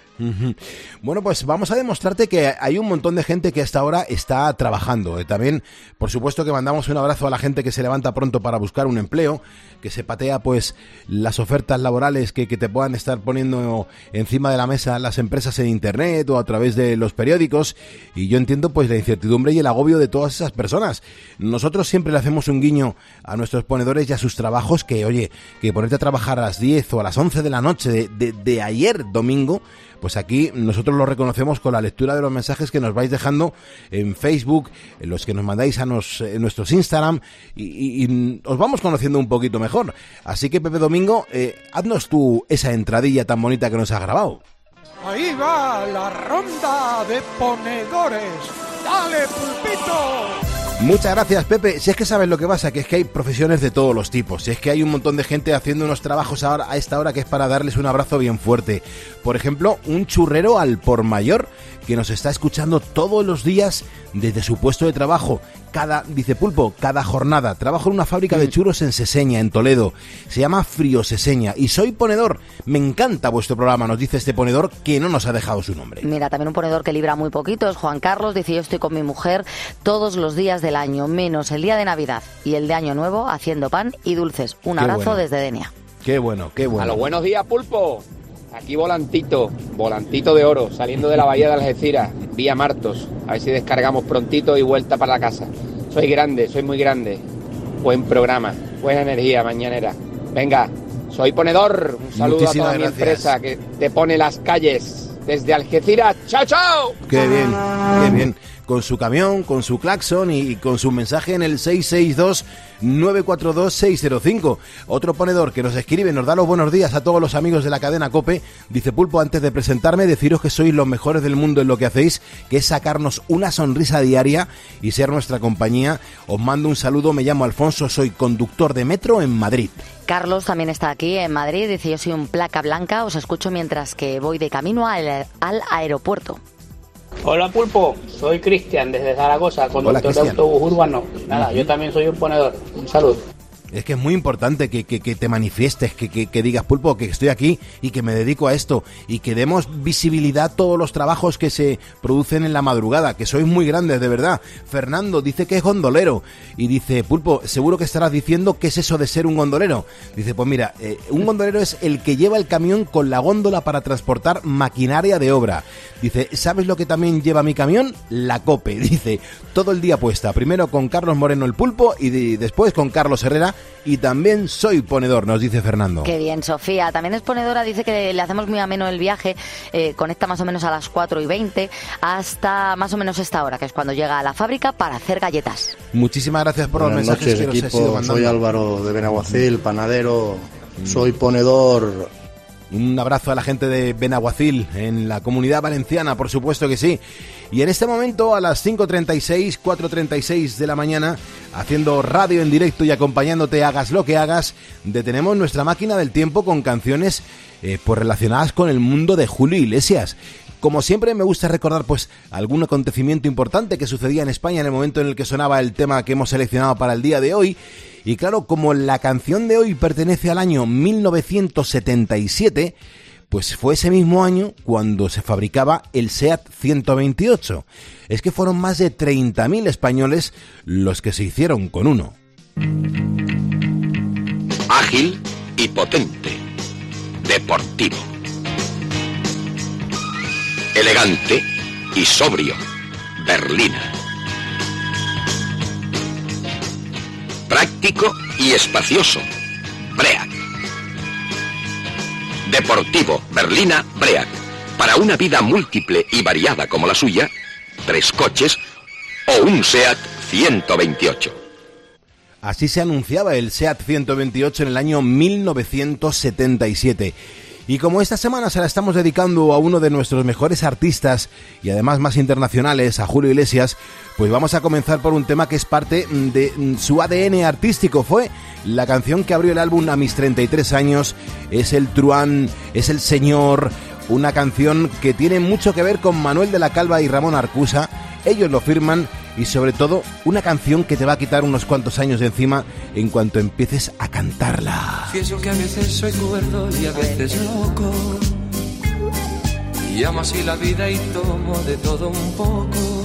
Bueno, pues vamos a demostrarte que hay un montón de gente que hasta ahora está trabajando. Eh, También, por supuesto, que mandamos un abrazo a la gente que se levanta pronto para buscar un empleo, que se patea pues las ofertas laborales que, que te puedan estar poniendo encima de la mesa las empresas en internet o a través de los periódicos. Y yo entiendo pues la incertidumbre y el agobio de todas esas personas. Nosotros siempre le hacemos un guiño a nuestros ponedores y a sus trabajos que, oye, que ponerte a trabajar a las 10 o a las 11 de la noche de, ayer domingo, pues aquí nosotros lo reconocemos con la lectura de los mensajes que nos vais dejando en Facebook, en los que nos mandáis a nos, nuestros Instagram y os vamos conociendo un poquito mejor. Así que Pepe Domingo, eh, haznos tú esa entradilla tan bonita que nos has grabado. Ahí va la ronda de ponedores. ¡Dale, pulpito! Muchas gracias, Pepe. Si es que sabes lo que pasa, que es que hay profesiones de todos los tipos. Si es que hay un montón de gente haciendo unos trabajos ahora, a esta hora que es para darles un abrazo bien fuerte. Por ejemplo, un churrero al por mayor que nos está escuchando todos los días desde su puesto de trabajo. Cada, dice Pulpo, cada jornada. Trabajo en una fábrica de churros en Seseña, en Toledo. Se llama Frío Seseña. Y soy ponedor. Me encanta vuestro programa, nos dice este ponedor que no nos ha dejado su nombre. Mira, también un ponedor que libra muy poquito es Juan Carlos. Dice, yo estoy con mi mujer todos los días del año, menos el día de Navidad y el de Año Nuevo, haciendo pan y dulces. Un Qué abrazo bueno. desde Denia. Qué bueno, qué A bueno. los buenos días, pulpo. Aquí volantito, volantito de oro, saliendo de la bahía de Algeciras, vía Martos. A ver si descargamos prontito y vuelta para la casa. Soy grande, soy muy grande. Buen programa, buena energía mañanera. Venga, soy ponedor. Un saludo Muchísimas a toda mi empresa que te pone las calles desde Algeciras. ¡Chao, chao! Qué bien, qué bien. Con su camión, con su claxon y con su mensaje en el 662-942-605. Otro ponedor que nos escribe, nos da los buenos días a todos los amigos de la cadena Cope. Dice Pulpo, antes de presentarme, deciros que sois los mejores del mundo en lo que hacéis, que es sacarnos una sonrisa diaria y ser nuestra compañía. Os mando un saludo, me llamo Alfonso, soy conductor de metro en Madrid. Carlos también está aquí en Madrid. Dice, yo soy un placa blanca. Os escucho mientras que voy de camino al, al aeropuerto. Hola Pulpo, soy Cristian desde Zaragoza, conductor de autobús urbano. Nada, yo también soy un ponedor. Un saludo. Es que es muy importante que, que- que te manifiestes, que, que- digas, Pulpo, que estoy aquí y que me dedico a esto y que demos visibilidad a todos los trabajos que se producen en la madrugada, que sois muy grandes, de verdad. Fernando dice que es gondolero y dice, Pulpo, seguro que estarás diciendo qué es eso de ser un gondolero. Dice, pues mira, eh, un gondolero es el que lleva el camión con la góndola para transportar maquinaria de obra. Dice, ¿sabes lo que también lleva mi camión? La cope. Dice, todo el día puesta, primero con Carlos Moreno el Pulpo y de- después con Carlos Herrera y también soy ponedor, nos dice Fernando. Qué bien, Sofía. También es ponedora, dice que le hacemos muy ameno el viaje. eh, conecta más o menos a las 4 y 20 hasta más o menos esta hora, que es cuando llega a la fábrica para hacer galletas. Muchísimas gracias por Buenas los mensajes noches, que nos has ido equipo. Soy Álvaro de Benaguacil, panadero. Soy ponedor. Un abrazo a la gente de Benaguacil, en la comunidad valenciana, por supuesto que sí. Y en este momento, a las 5.36, 4.36 de la mañana, haciendo radio en directo y acompañándote, hagas lo que hagas, detenemos nuestra máquina del tiempo con canciones eh, pues relacionadas con el mundo de Julio Iglesias. Como siempre me gusta recordar pues algún acontecimiento importante que sucedía en España en el momento en el que sonaba el tema que hemos seleccionado para el día de hoy. Y claro, como la canción de hoy pertenece al año 1977, pues fue ese mismo año cuando se fabricaba el SEAT 128. Es que fueron más de 30.000 españoles los que se hicieron con uno. Ágil y potente. Deportivo. Elegante y sobrio. Berlina. Práctico y espacioso. Break. Deportivo Berlina Break. Para una vida múltiple y variada como la suya, tres coches o un SEAT 128. Así se anunciaba el SEAT 128 en el año 1977. Y como esta semana se la estamos dedicando a uno de nuestros mejores artistas y además más internacionales, a Julio Iglesias, pues vamos a comenzar por un tema que es parte de su ADN artístico. Fue la canción que abrió el álbum a mis 33 años, es el Truán, es el Señor, una canción que tiene mucho que ver con Manuel de la Calva y Ramón Arcusa. Ellos lo firman y sobre todo una canción que te va a quitar unos cuantos años de encima en cuanto empieces a cantarla. Pienso que a veces soy cuerdo y a veces loco. Y amo así la vida y tomo de todo un poco.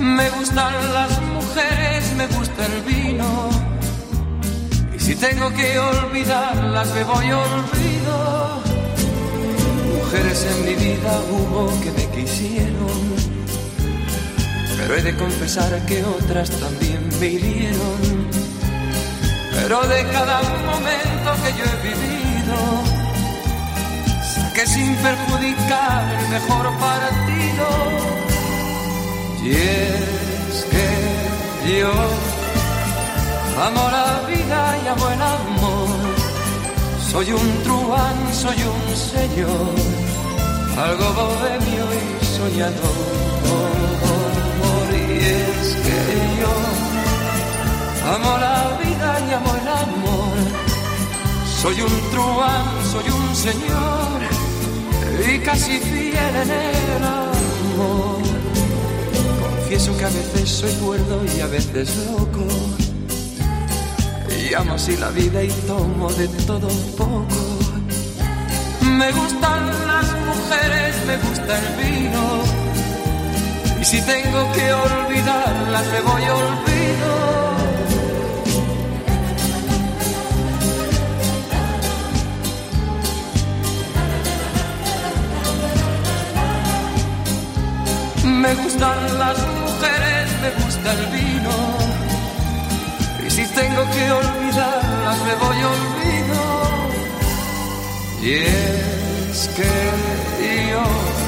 Me gustan las mujeres, me gusta el vino. Y si tengo que olvidarlas, me voy olvido. Mujeres en mi vida hubo que me quisieron. Pero he de confesar que otras también me hirieron. Pero de cada momento que yo he vivido, saqué sin perjudicar el mejor partido. Y es que yo amo la vida y amo el amor. Soy un truán, soy un señor, algo bohemio y soñador. Es que yo amo la vida y amo el amor. Soy un truán, soy un señor y casi fiel en el amor. Confieso que a veces soy cuerdo y a veces loco. Y amo así la vida y tomo de todo un poco. Me gustan las mujeres, me gusta el vino. Si tengo que olvidarlas, me voy olvido. Me gustan las mujeres, me gusta el vino. Y si tengo que olvidarlas, me voy olvido. Y es que yo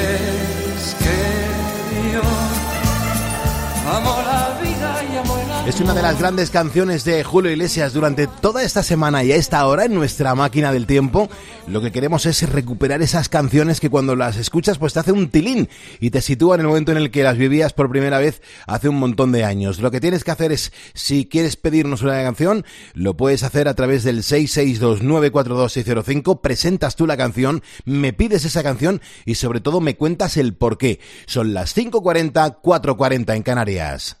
Es una de las grandes canciones de Julio Iglesias durante toda esta semana y a esta hora en nuestra máquina del tiempo. Lo que queremos es recuperar esas canciones que cuando las escuchas pues te hace un tilín y te sitúa en el momento en el que las vivías por primera vez hace un montón de años. Lo que tienes que hacer es, si quieres pedirnos una canción, lo puedes hacer a través del 662942605, presentas tú la canción, me pides esa canción y sobre todo me cuentas el por qué. Son las 5.40, 4.40 en Canarias.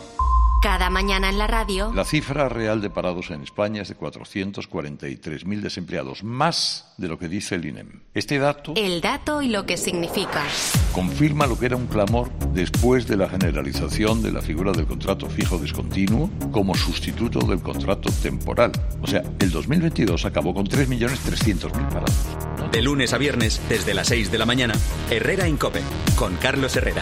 Cada mañana en la radio. La cifra real de parados en España es de 443.000 desempleados, más de lo que dice el INEM. Este dato El dato y lo que significa. confirma lo que era un clamor después de la generalización de la figura del contrato fijo discontinuo como sustituto del contrato temporal. O sea, el 2022 acabó con 3.300.000 parados. De lunes a viernes, desde las 6 de la mañana, Herrera en Cope, con Carlos Herrera.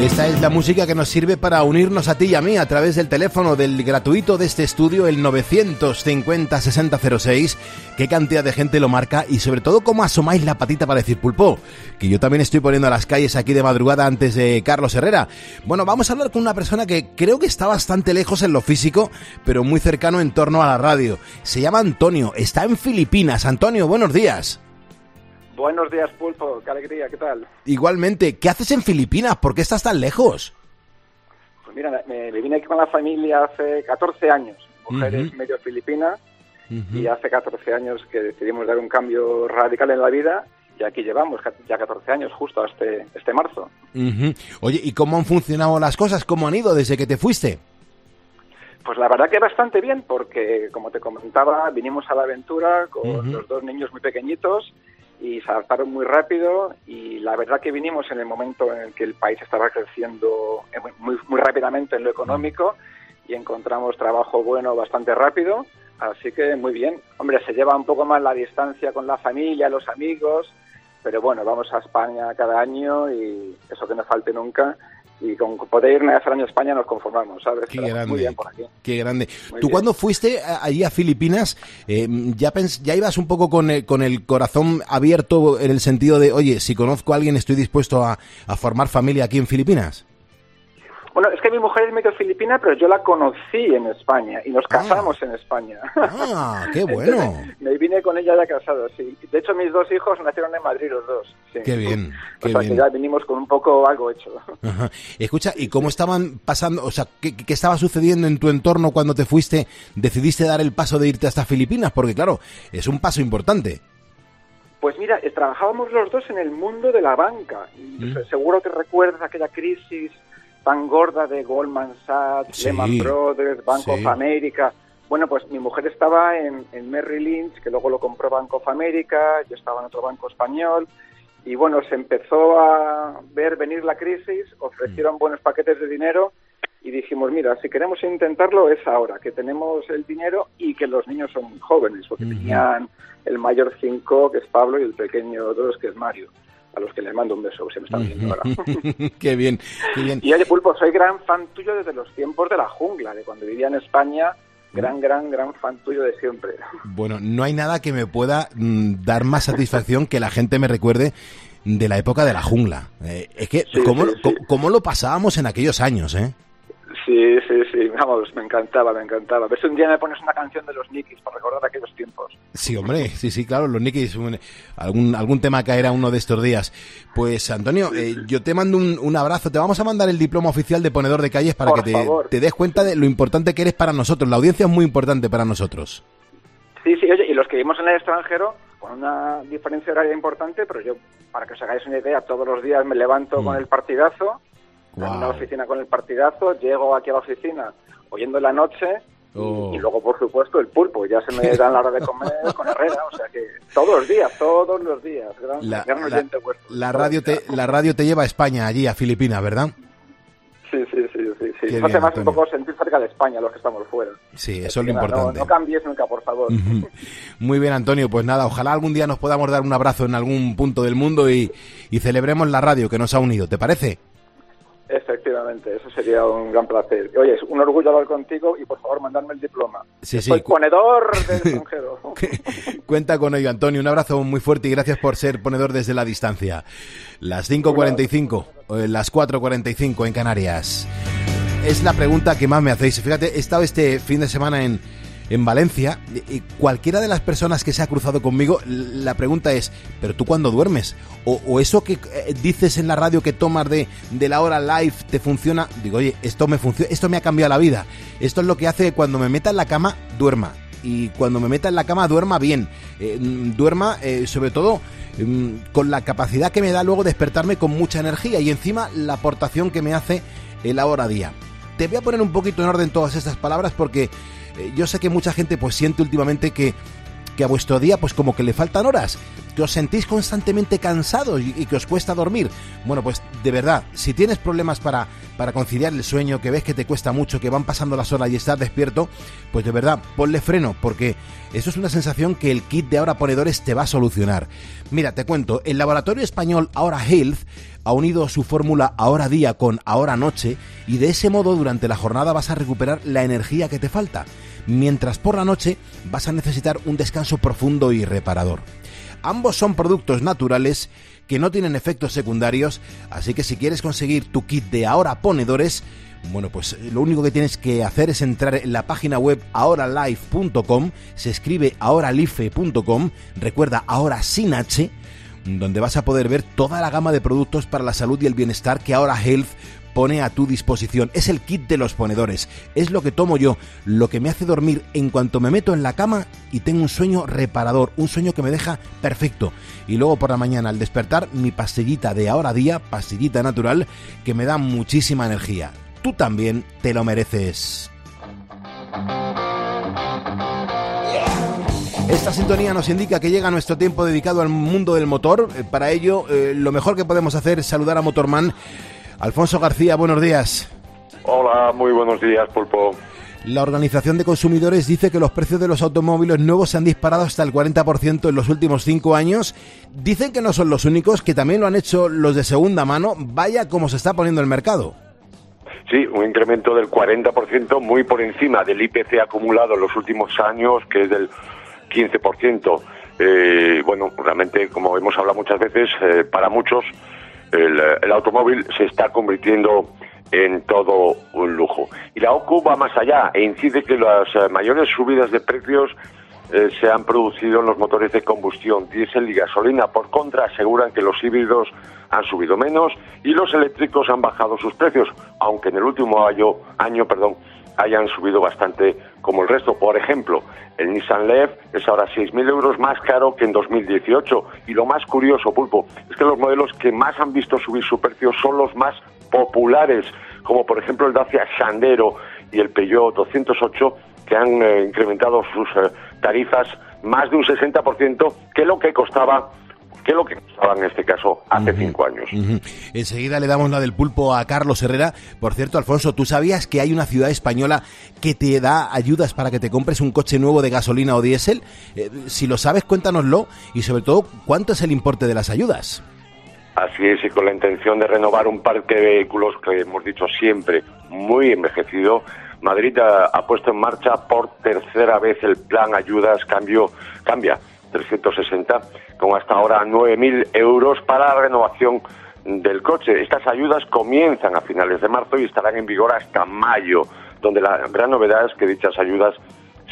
Esta es la música que nos sirve para unirnos a ti y a mí a través del teléfono del gratuito de este estudio, el 950-6006. Qué cantidad de gente lo marca y sobre todo cómo asomáis la patita para decir pulpo, que yo también estoy poniendo a las calles aquí de madrugada antes de Carlos Herrera. Bueno, vamos a hablar con una persona que creo que está bastante lejos en lo físico, pero muy cercano en torno a la radio. Se llama Antonio, está en Filipinas. Antonio, buenos días. Buenos días, Pulpo. Qué alegría, ¿qué tal? Igualmente, ¿qué haces en Filipinas? ¿Por qué estás tan lejos? Pues mira, me, me vine aquí con la familia hace 14 años. Mujer es medio filipina y hace 14 años que decidimos dar un cambio radical en la vida y aquí llevamos ya 14 años, justo a este, este marzo. Ujú. Oye, ¿y cómo han funcionado las cosas? ¿Cómo han ido desde que te fuiste? Pues la verdad que bastante bien, porque como te comentaba, vinimos a la aventura con los dos niños muy pequeñitos y se adaptaron muy rápido y la verdad que vinimos en el momento en el que el país estaba creciendo muy, muy rápidamente en lo económico y encontramos trabajo bueno bastante rápido, así que muy bien. Hombre, se lleva un poco más la distancia con la familia, los amigos, pero bueno, vamos a España cada año y eso que no falte nunca. Y con poder ir una vez al año a España nos conformamos, ¿sabes? Qué grande. Muy bien por aquí. Qué grande. Muy Tú bien. cuando fuiste a- allí a Filipinas, eh, ya, pens- ya ibas un poco con el, con el corazón abierto en el sentido de, oye, si conozco a alguien estoy dispuesto a, a formar familia aquí en Filipinas. Bueno, es que mi mujer es medio filipina, pero yo la conocí en España y nos casamos en España. Ah, qué bueno. Entonces, me vine con ella ya casado, sí. De hecho, mis dos hijos nacieron en Madrid los dos. sí. Qué bien, O qué sea, que ya vinimos con un poco algo hecho. Ajá. Escucha, ¿y cómo estaban pasando, o sea, qué, qué estaba sucediendo en tu entorno cuando te fuiste, decidiste dar el paso de irte hasta Filipinas? Porque claro, es un paso importante. Pues mira, eh, trabajábamos los dos en el mundo de la banca. Y Mm. se- Seguro que recuerdas aquella crisis tan gorda de Goldman Sachs, Sí. Lehman Brothers, Bank Sí. of America. Bueno, pues mi mujer estaba en, en Merrill Lynch, que luego lo compró Bank of America, yo estaba en otro banco español, y bueno, se empezó a ver venir la crisis, ofrecieron buenos paquetes de dinero y dijimos, mira, si queremos intentarlo es ahora, que tenemos el dinero y que los niños son muy jóvenes, porque tenían el mayor 5, que es Pablo, y el pequeño 2, que es Mario, a los que les mando un beso, se me están viendo ahora. qué bien, qué bien. Y oye, Pulpo, soy gran fan tuyo desde los tiempos de la jungla, de cuando vivía en España, gran, gran, gran fan tuyo de siempre. Bueno, no hay nada que me pueda mm, dar más satisfacción que la gente me recuerde de la época de la jungla. Eh, es que, Sí, ¿cómo, sí, co- sí. cómo lo pasábamos en aquellos años, eh? Sí, sí, sí, vamos, me encantaba, me encantaba. Ves, un día me pones una canción de los Nikis para recordar aquellos tiempos. Sí, hombre, sí, sí, claro, los Nikis, un- algún, algún tema caerá uno de estos días. Pues, Antonio, eh, yo te mando un, un abrazo, te vamos a mandar el diploma oficial de ponedor de calles para Por que te, des cuenta de lo importante que eres para nosotros. La audiencia es muy importante para nosotros. Sí, sí, oye, y los que vivimos en el extranjero, con una diferencia horaria importante, pero yo, para que os hagáis una idea, todos los días me levanto con el partidazo, en la oficina con el partidazo, llego aquí a la oficina oyendo la noche Oh. y luego, por supuesto, el pulpo. Ya se me dan la hora de comer con Herrera, o sea que todos los días, todos los días. Gran, La, gran la- oyente vuestro. la radio te, la radio te lleva a España, allí, a Filipinas, ¿verdad? Sí, sí, sí, sí. sí. Nos hace más Antonio. un poco sentir cerca de España los que estamos fuera. Sí, eso es lo importante. No, no cambies nunca, por favor. Muy bien, Antonio. Pues nada, ojalá algún día nos podamos dar un abrazo en algún punto del mundo y, y celebremos la radio que nos ha unido. ¿Te parece? Efectivamente, eso sería un gran placer. Oye, es un orgullo hablar contigo y por favor mandarme el diploma. Sí, sí. Soy ponedor del extranjero. Cuenta con ello, Antonio. Un abrazo muy fuerte y gracias por ser ponedor desde la distancia. Las 5.45, o las 4.45 en Canarias. Es la pregunta que más me hacéis. Fíjate, he estado este fin de semana en, en Valencia cualquiera de las personas que se ha cruzado conmigo, la pregunta es, ¿pero tú cuándo duermes? O, eso que eh, dices en la radio que tomas de, de la hora live te funciona. Digo, oye, esto me funciona, esto me ha cambiado la vida. Esto es lo que hace que cuando me meta en la cama, duerma y cuando me meta en la cama duerma bien. Eh, mm, duerma eh, sobre todo mm, con la capacidad que me da luego despertarme con mucha energía y encima la aportación que me hace el ahora día. Te voy a poner un poquito en orden todas estas palabras porque yo sé que mucha gente pues siente últimamente que que a vuestro día pues como que le faltan horas, que os sentís constantemente cansados y, que os cuesta dormir. Bueno, pues de verdad, si tienes problemas para, para conciliar el sueño, que ves que te cuesta mucho, que van pasando las horas y estás despierto, pues de verdad, ponle freno, porque eso es una sensación que el kit de ahora ponedores te va a solucionar. Mira, te cuento, el laboratorio español Ahora Health ha unido su fórmula Ahora Día con Ahora Noche y de ese modo durante la jornada vas a recuperar la energía que te falta, mientras por la noche vas a necesitar un descanso profundo y reparador. Ambos son productos naturales que no tienen efectos secundarios, así que si quieres conseguir tu kit de Ahora Ponedores, bueno, pues lo único que tienes que hacer es entrar en la página web ahoralife.com, se escribe ahoralife.com, recuerda ahora sin H, donde vas a poder ver toda la gama de productos para la salud y el bienestar que ahora Health pone a tu disposición. Es el kit de los ponedores. Es lo que tomo yo, lo que me hace dormir en cuanto me meto en la cama y tengo un sueño reparador, un sueño que me deja perfecto. Y luego por la mañana al despertar mi pastillita de ahora día, pastillita natural, que me da muchísima energía. Tú también te lo mereces. Esta sintonía nos indica que llega nuestro tiempo dedicado al mundo del motor. Eh, Para ello, eh, lo mejor que podemos hacer es saludar a Motorman. Alfonso García, buenos días. Hola, muy buenos días, Pulpo. La Organización de Consumidores dice que los precios de los automóviles nuevos se han disparado hasta el 40% en los últimos cinco años. Dicen que no son los únicos, que también lo han hecho los de segunda mano. Vaya cómo se está poniendo el mercado. Sí, un incremento del 40%, muy por encima del IPC acumulado en los últimos años, que es del 15%. Eh, bueno, realmente, como hemos hablado muchas veces, eh, para muchos el, automóvil se está convirtiendo en todo un lujo. Y la OCU va más allá e incide que las eh, mayores subidas de precios eh, se han producido en los motores de combustión, diésel y gasolina. Por contra, aseguran que los híbridos han subido menos y los eléctricos han bajado sus precios, aunque en el último año, año perdón, hayan subido bastante como el resto. Por ejemplo, el Nissan Leaf es ahora 6.000 euros más caro que en 2018. Y lo más curioso, Pulpo, es que los modelos que más han visto subir su precio son los más populares, como por ejemplo el Dacia Sandero y el Peugeot 208, que han eh, incrementado sus eh, tarifas más de un 60% que lo que costaba que lo que costaba en este caso hace cinco años. Enseguida le damos la del pulpo a Carlos Herrera. Por cierto, Alfonso, ¿tú sabías que hay una ciudad española que te da ayudas para que te compres un coche nuevo de gasolina o diésel? Eh, si lo sabes, cuéntanoslo y sobre todo, ¿cuánto es el importe de las ayudas? Así es, y con la intención de renovar un parque de vehículos que hemos dicho siempre muy envejecido, Madrid ha, ha puesto en marcha por tercera vez el plan Ayudas Cambio Cambia 360 con hasta ahora 9.000 euros para la renovación del coche. Estas ayudas comienzan a finales de marzo y estarán en vigor hasta mayo, donde la gran novedad es que dichas ayudas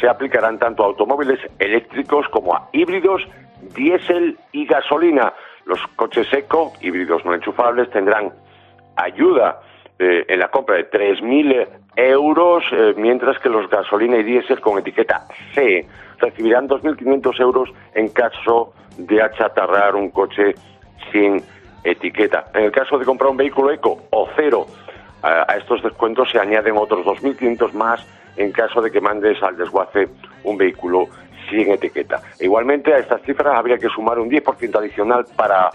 se aplicarán tanto a automóviles eléctricos como a híbridos, diésel y gasolina. Los coches eco, híbridos no enchufables, tendrán ayuda eh, en la compra de 3.000 euros, eh, mientras que los gasolina y diésel con etiqueta C recibirán 2.500 euros en caso de achatarrar un coche sin etiqueta. En el caso de comprar un vehículo eco o cero, a, estos descuentos se añaden otros 2.500 más en caso de que mandes al desguace un vehículo sin etiqueta. Igualmente a estas cifras habría que sumar un 10% adicional para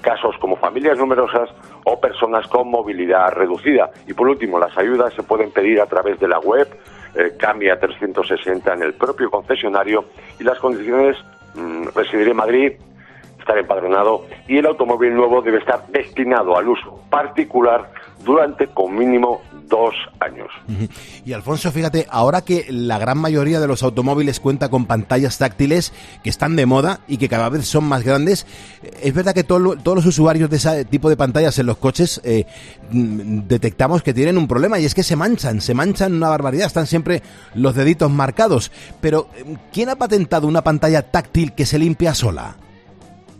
casos como familias numerosas o personas con movilidad reducida. Y por último, las ayudas se pueden pedir a través de la web eh, Cambia 360 en el propio concesionario y las condiciones mm, residir en Madrid, estar empadronado y el automóvil nuevo debe estar destinado al uso particular durante con mínimo dos años. Y Alfonso, fíjate, ahora que la gran mayoría de los automóviles cuenta con pantallas táctiles que están de moda y que cada vez son más grandes, eh, es verdad que todo todos los usuarios de ese tipo de pantallas en los coches eh, mm, detectamos que tienen un problema y es que se manchan, se manchan una barbaridad, están siempre los deditos marcados. Pero, eh, ¿quién ha patentado una pantalla táctil que se limpia sola?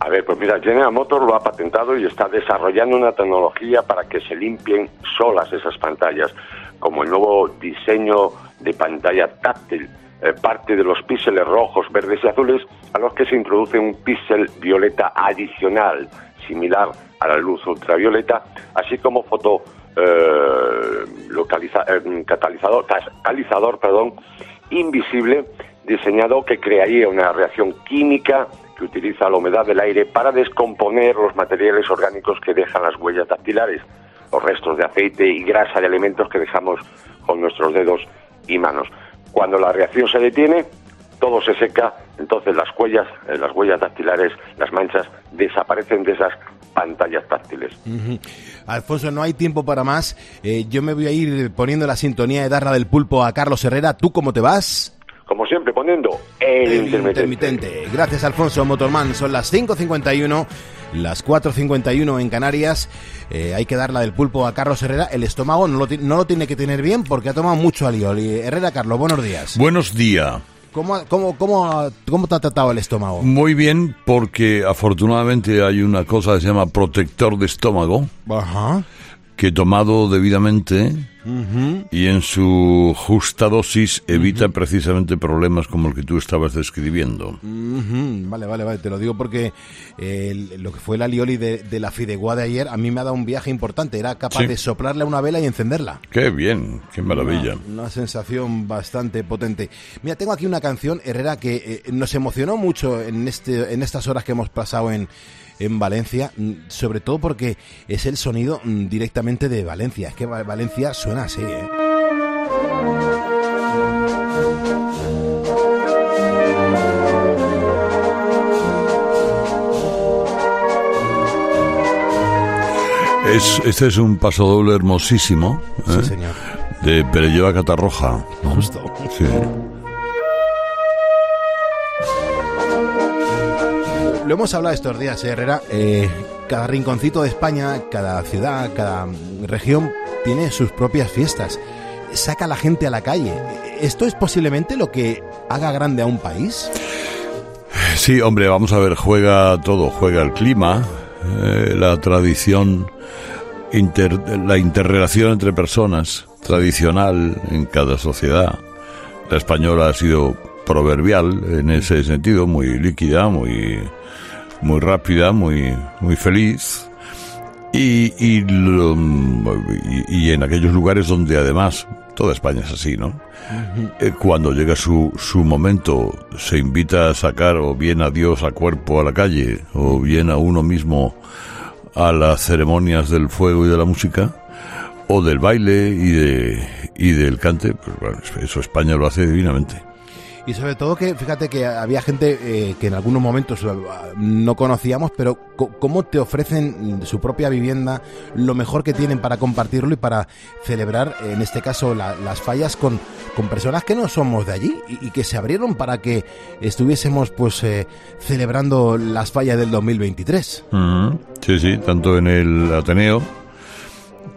A ver, pues mira, General Motors lo ha patentado y está desarrollando una tecnología para que se limpien solas esas pantallas, como el nuevo diseño de pantalla táctil, eh, parte de los píxeles rojos, verdes y azules, a los que se introduce un píxel violeta adicional, similar a la luz ultravioleta, así como foto eh, localiza- eh, catalizador, catalizador, perdón, invisible diseñado que crearía una reacción química que utiliza la humedad del aire para descomponer los materiales orgánicos que dejan las huellas dactilares, los restos de aceite y grasa de alimentos que dejamos con nuestros dedos y manos. Cuando la reacción se detiene, todo se seca, entonces las huellas, eh, las huellas dactilares, las manchas desaparecen de esas pantallas táctiles. Alfonso, no hay tiempo para más. Eh, yo me voy a ir poniendo la sintonía de Darla del Pulpo a Carlos Herrera. ¿Tú cómo te vas? Como siempre, poniendo el, El intermitente. intermitente. Gracias, Alfonso Motorman. Son las 5.51, las 4.51 en Canarias. Eh, hay que dar la del pulpo a Carlos Herrera. El estómago no lo, no lo tiene que tener bien porque ha tomado mucho alioli. Herrera, Carlos, buenos días. Buenos días. ¿Cómo, cómo, cómo, ¿Cómo te ha tratado el estómago? Muy bien, porque afortunadamente hay una cosa que se llama protector de estómago, Ajá. Que tomado debidamente y en su justa dosis evita precisamente problemas como el que tú estabas describiendo. Vale, vale, vale. Te lo digo porque eh, lo que fue la alioli de, de la Fidegua de ayer a mí me ha dado un viaje importante. Era capaz Sí. de soplarle a una vela y encenderla. Qué bien, qué maravilla. Una, una sensación bastante potente. Mira, tengo aquí una canción, Herrera, que eh, nos emocionó mucho en, este, en estas horas que hemos pasado en, en Valencia, mm, sobre todo porque es el sonido mm, directamente de Valencia. Es que Va- Valencia suena así, ¿eh? Es, este es un pasodoble hermosísimo. Sí, ¿eh? señor. De Perelleva Catarroja. Justo. Sí. Lo hemos hablado estos días, ¿eh, Herrera. Eh, cada rinconcito de España, cada ciudad, cada región tiene sus propias fiestas. Saca a la gente a la calle. ¿Esto es posiblemente lo que haga grande a un país? Sí, hombre, vamos a ver, juega todo, juega el clima, eh, la tradición, la interrelación entre personas, tradicional en cada sociedad. La española ha sido proverbial en ese sentido, muy líquida, muy, muy rápida, muy, muy feliz. Y, y, y en aquellos lugares donde además toda España es así, ¿no? Eh, Cuando llega su, su momento, se invita a sacar o bien a Dios a cuerpo a la calle, o bien a uno mismo a las ceremonias del fuego y de la música, o del baile y, de, y del cante, pues bueno, eso España lo hace divinamente. Y sobre todo que, fíjate que había gente eh, que en algunos momentos eh, no conocíamos, pero cómo te ofrecen su propia vivienda, lo mejor que tienen para compartirlo y para celebrar, en este caso, la- las fallas con, con personas que no somos de allí y, y que se abrieron para que estuviésemos pues eh, celebrando las fallas del 2023. Ujú. Sí, sí, tanto en el Ateneo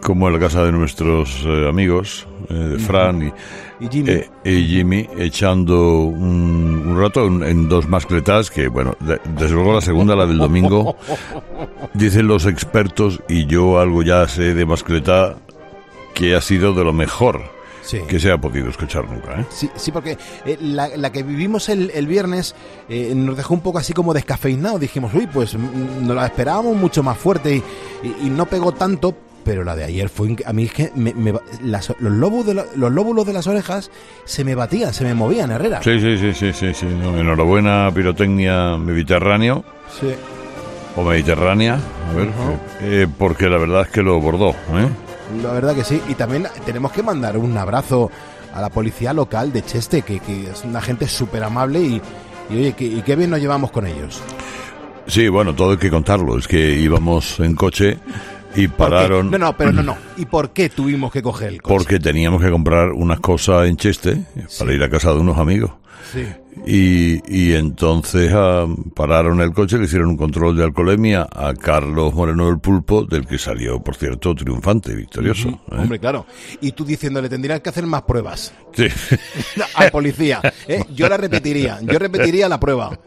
como en la casa de nuestros eh, amigos, de Fran y, Y Jimmy. eh, y Jimmy, echando un, un rato en, en dos mascletas que, bueno, de- desde luego la segunda, la del domingo, dicen los expertos, y yo algo ya sé de mascleta, que ha sido de lo mejor Sí. que se ha podido escuchar nunca. ¿eh? Sí, sí, porque eh, la, la que vivimos el, el viernes eh, nos dejó un poco así como descafeinado. Dijimos, uy, pues mm, nos la esperábamos mucho más fuerte y, y- y no pegó tanto. Pero la de ayer fue. A mí es que me- me las- los, lóbulos de la- los lóbulos de las orejas se me batían, se me movían, Herrera. Sí, sí, sí, sí, sí, sí. no, enhorabuena, pirotecnia mediterráneo. Sí. O mediterránea, a ver, eh, porque la verdad es que lo bordó, ¿eh? La verdad que sí. Y también tenemos que mandar un abrazo a la policía local de Cheste, que, que es una gente súper amable y, y oye, que, y qué bien nos llevamos con ellos. Sí, bueno, todo hay que contarlo. Es que íbamos en coche y pararon No, no, pero no, no. ¿Y por qué tuvimos que coger el coche? porque teníamos que comprar unas cosas en Cheste para ir a casa de unos amigos. Sí. Y, y entonces ah, pararon el coche, le hicieron un control de alcoholemia a Carlos Moreno del Pulpo, del que salió, por cierto, triunfante, victorioso. ¿eh? Hombre, claro. Y tú diciéndole, tendrían que hacer más pruebas Sí. al policía. ¿eh? Yo la repetiría. Yo repetiría la prueba.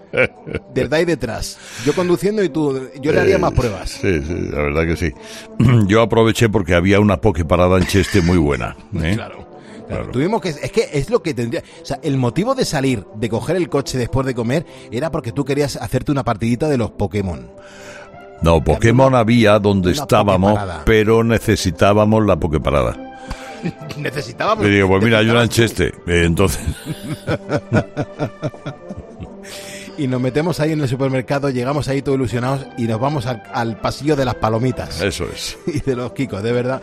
Verdad y detrás. Yo conduciendo y tú, yo le haría más pruebas. Sí, sí, la verdad que sí. Yo aproveché porque había una poke parada en Cheste muy buena. ¿eh? Claro. Claro, Tuvimos que, es que es lo que tendría, o sea, el motivo de salir, de coger el coche después de comer, era porque tú querías hacerte una partidita de los Pokémon. No, Pokémon había donde estábamos, pero necesitábamos la pokeparada. Necesitábamos. Le digo, pues mira, hay una en Cheste. Eh, Entonces, Y nos metemos ahí en el supermercado, llegamos ahí todos ilusionados y nos vamos al, al pasillo de las palomitas. eso es. y de los Kikos, de verdad.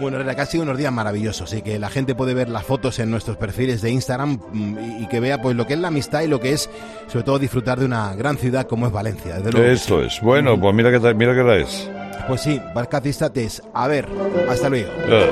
Bueno, que ha sido unos días maravillosos y que la gente puede ver las fotos en nuestros perfiles de Instagram mm, y, que vea pues lo que es la amistad y lo que es, sobre todo, disfrutar de una gran ciudad como es Valencia. Desde luego. Eso es. Bueno, pues mira qué, tal- mira qué hora es. Pues sí, Barcatistas, a ver, hasta luego. Eh.